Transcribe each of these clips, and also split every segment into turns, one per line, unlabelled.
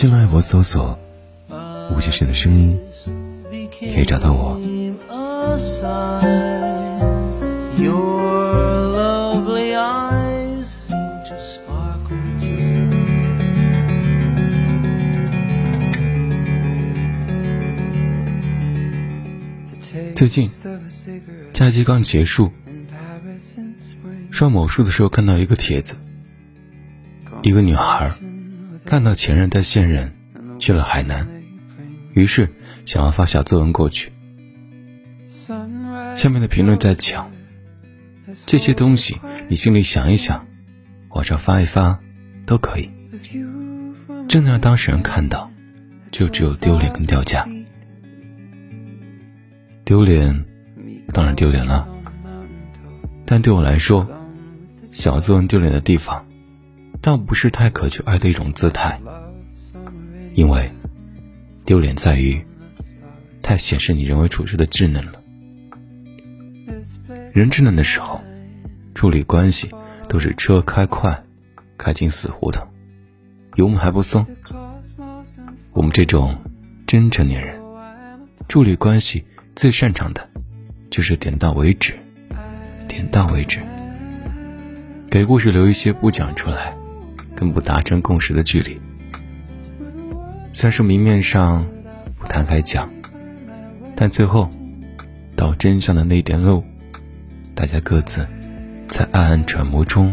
新浪微博搜索“吴先生的声音”，可以找到我。最近假期刚结束，刷某书的时候看到一个帖子，一个女孩看到前任带现任去了海南，于是想要发小作文过去。下面的评论在讲，这些东西你心里想一想，网上发一发都可以，真的让当事人看到，就只有丢脸跟掉价。丢脸，当然丢脸了，但对我来说，小作文丢脸的地方，倒不是太渴求爱的一种姿态，因为丢脸在于太显示你人为处事的稚嫩了。人稚嫩的时候，处理关系都是车开快，开进死胡同，油门还不松。我们这种真成年人，处理关系最擅长的，就是点到为止，点到为止。给故事留一些不讲出来，跟不达成共识的距离。虽然说明面上不摊开讲，但最后到真相的那点路，大家各自在暗暗揣摩中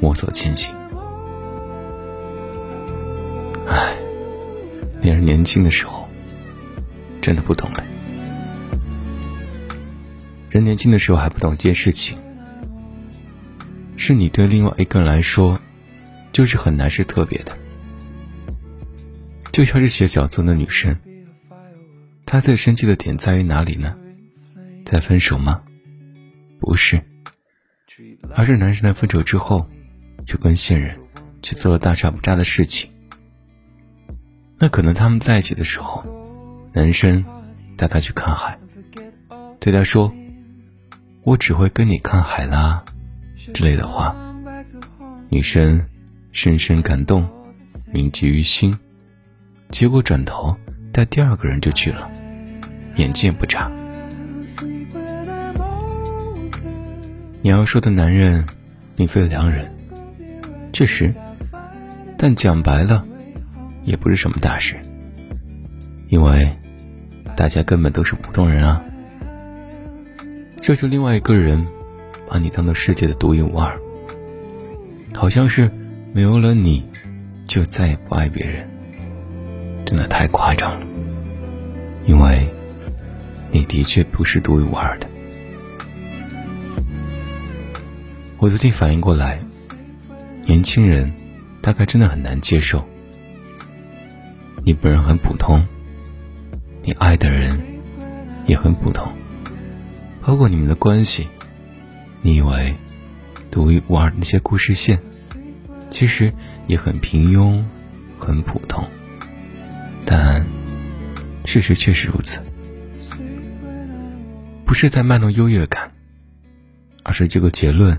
摸索前行。唉，恋人年轻的时候，真的不懂的。人年轻的时候还不懂一件事情，是你对另外一个人来说，就是很难是特别的。就像是写小作文的女生，她最生气的点在于哪里呢？在分手吗？不是，而是男生在分手之后，就跟现任去做了大差不差的事情。那可能他们在一起的时候，男生带她去看海，对她说：“我只会跟你看海啦”之类的话，女生深深感动，铭记于心。结果转头带第二个人就去了，眼见不眨。你要说的男人，并非良人，确实，但讲白了，也不是什么大事，因为大家根本都是普通人啊。这就另外一个人把你当做世界的独一无二，好像是没有了你，就再也不爱别人，真的太夸张了。因为你的确不是独一无二的。我最近反应过来，年轻人大概真的很难接受。你本人很普通，你爱的人也很普通，包括你们的关系，你以为独一无二的那些故事线，其实也很平庸，很普通。但事实确实如此，不是在卖弄优越感，而是这个结论。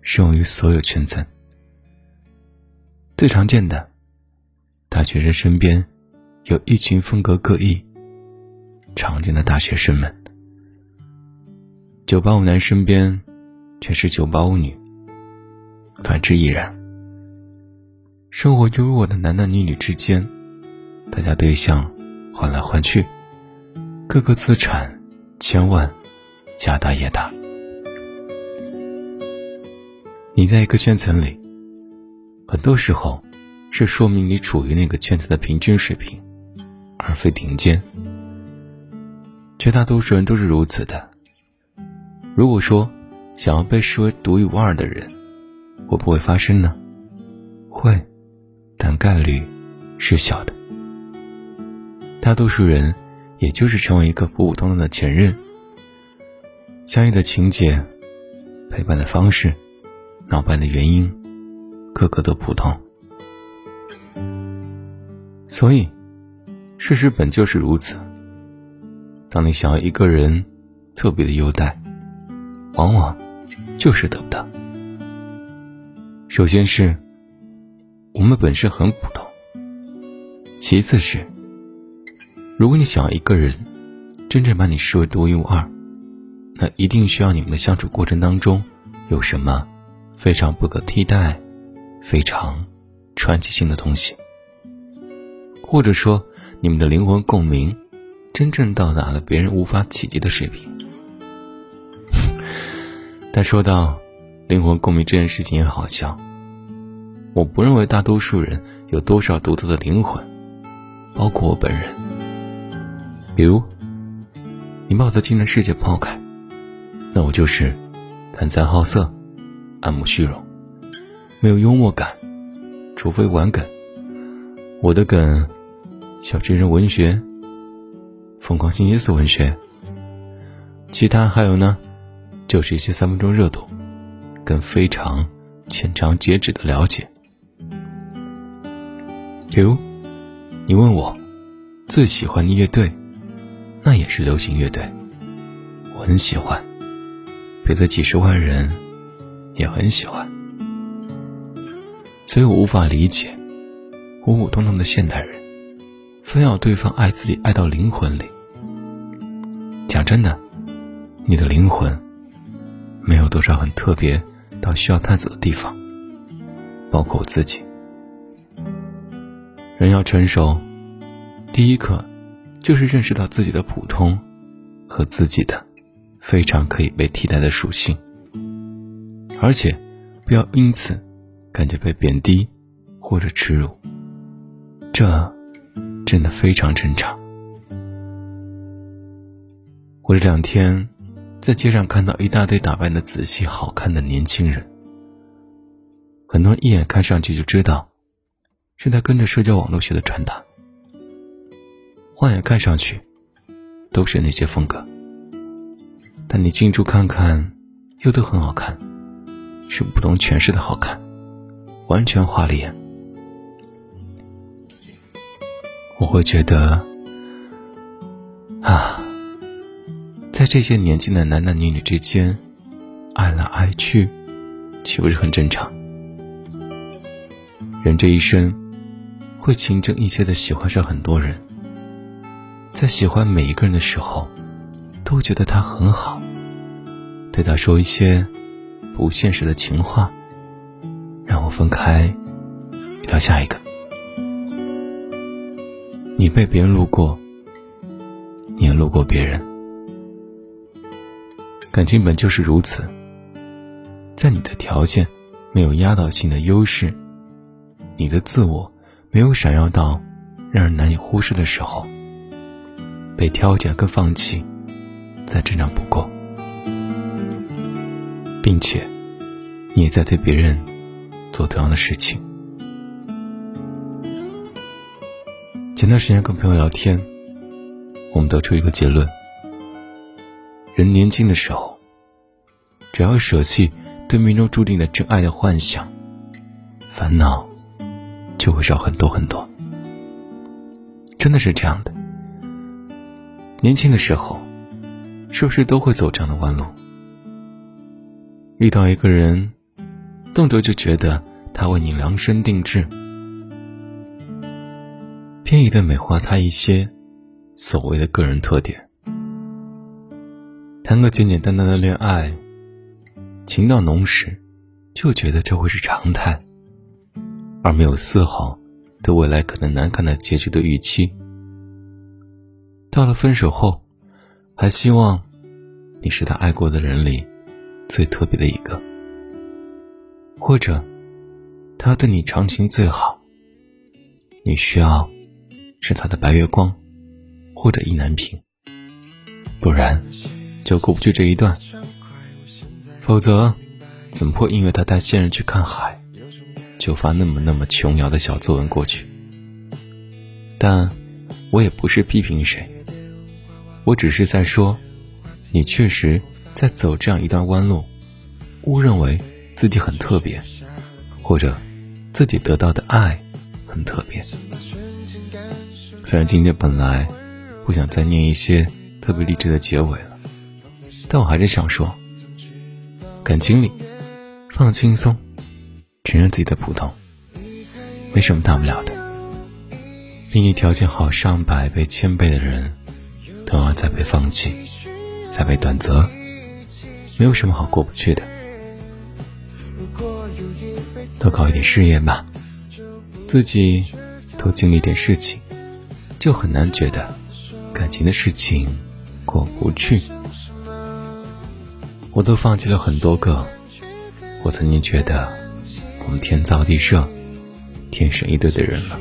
适用于所有圈层。最常见的，大学生身边有一群风格各异、常见的大学生们；九八五男身边全是九八五女，反之亦然。生活优渥的男男女女之间，大家对象换来换去，各个资产千万，家大业大。你在一个圈层里，很多时候是说明你处于那个圈子的平均水平，而非顶尖。绝大多数人都是如此的。如果说想要被视为独一无二的人，会不会发生呢？会，概率是小的。大多数人也就是成为一个普普通通的前任。相遇的情节、陪伴的方式、闹掰的原因，个个都普通。所以，事实本就是如此。当你想要一个人特别的优待，往往就是得不到。首先是，我们本身很普通；其次是，如果你想要一个人真正把你视为独一无二，那一定需要你们的相处过程当中有什么非常不可替代、非常传奇性的东西。或者说，你们的灵魂共鸣，真正到达了别人无法企及的水平。但说到灵魂共鸣这件事情也好笑，我不认为大多数人有多少独特的灵魂，包括我本人。比如，你把我的精神世界抛开，那我就是贪财好色、爱慕虚荣、没有幽默感，除非玩梗。我的梗。小真人文学，疯狂星期四文学，其他还有呢，就是一些三分钟热度，跟非常浅尝辄止的了解。比如，你问我最喜欢的乐队，那也是流行乐队，我很喜欢，别的几十万人也很喜欢，所以我无法理解普普通通的现代人。非要对方爱自己爱到灵魂里。讲真的，你的灵魂没有多少很特别到需要探索的地方，包括我自己。人要成熟，第一课就是认识到自己的普通和自己的非常可以被替代的属性，而且不要因此感觉被贬低或者耻辱。这。真的非常正常。我这两天在街上看到一大堆打扮的仔细、好看的年轻人，很多人一眼看上去就知道是在跟着社交网络学的穿搭，换眼看上去都是那些风格，但你近处看看又都很好看，是不同诠释的好看，完全花了眼。我会觉得，啊，在这些年轻的男男女女之间，爱来爱去，岂不是很正常？人这一生，会情真意切的喜欢上很多人，在喜欢每一个人的时候，都觉得他很好，对他说一些不现实的情话，让我分开，遇到下一个。你被别人路过，你也路过别人。感情本就是如此，在你的条件没有压倒性的优势，你的自我没有闪耀到让人难以忽视的时候，被挑拣跟放弃再正常不过，并且你也在对别人做同样的事情。前段时间跟朋友聊天，我们得出一个结论：人年轻的时候，只要舍弃对命中注定的真爱的幻想，烦恼就会少很多很多。真的是这样的。年轻的时候，是不是都会走这样的弯路？遇到一个人，动辄就觉得他为你量身定制。偏移的美化他一些所谓的个人特点，谈个简简单单的恋爱，情到浓时，就觉得这会是常态，而没有丝毫对未来可能难看的结局的预期。到了分手后，还希望你是他爱过的人里最特别的一个，或者他对你长情最好，你需要。是他的白月光，或者意难平，不然就过不去这一段。否则，怎么会因为他带现任去看海，就发那么那么琼瑶的小作文过去？但我也不是批评谁，我只是在说，你确实在走这样一段弯路，误认为自己很特别，或者自己得到的爱很特别。虽然今天本来不想再念一些特别励志的结尾了，但我还是想说，感情里放轻松，承认自己的普通，没什么大不了的。比你条件好上百倍、千倍的人，都要再被放弃，再被短择，没有什么好过不去的。多搞一点事业吧，自己多经历点事情。就很难觉得感情的事情过不去。我都放弃了很多个，我曾经觉得我们天造地设、天生一对的人了。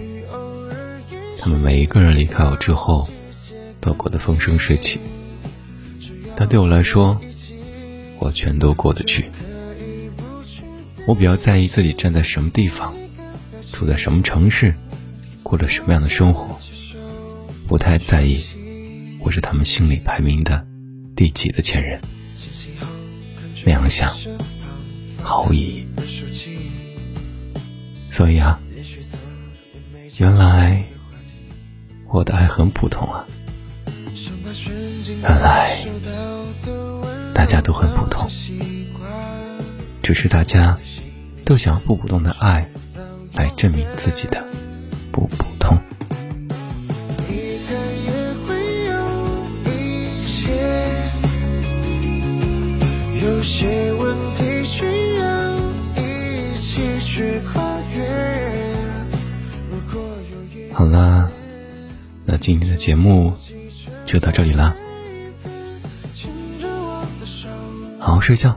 他们每一个人离开我之后，都过得风生水起。但对我来说，我全都过得去。我比较在意自己站在什么地方，住在什么城市，过着什么样的生活。不太在意我是他们心里排名的第几的前任，那样想毫无意义。所以啊，原来我的爱很普通啊，原来大家都很普通，只是大家都想要不普通的爱来证明自己的不普通。好啦，那今天的节目就到这里啦。好好睡觉，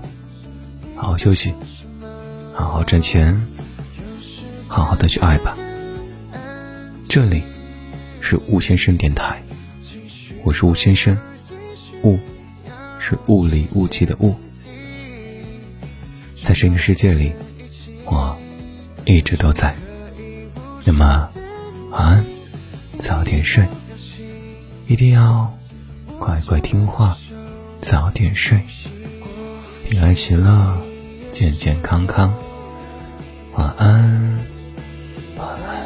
好好休息，好好赚钱，好好的去爱吧。这里是吴先生电台，我是吴先生，雾是雾里雾气的雾。在声音世界里，我一直都在。那么，晚安，早点睡，一定要乖乖听话，早点睡，平安喜乐，健健康康。晚安，晚安。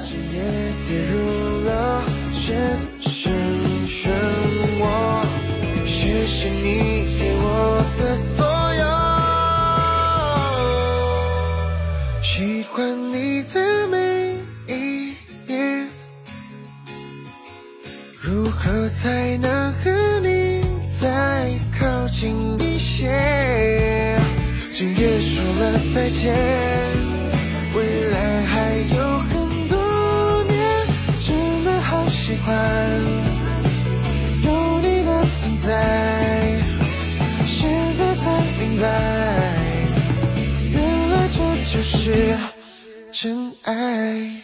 才能和你再靠近一些？今夜说了再见，未来还有很多年，真的好喜欢有你的存在，现在才明白。原来这就是真爱。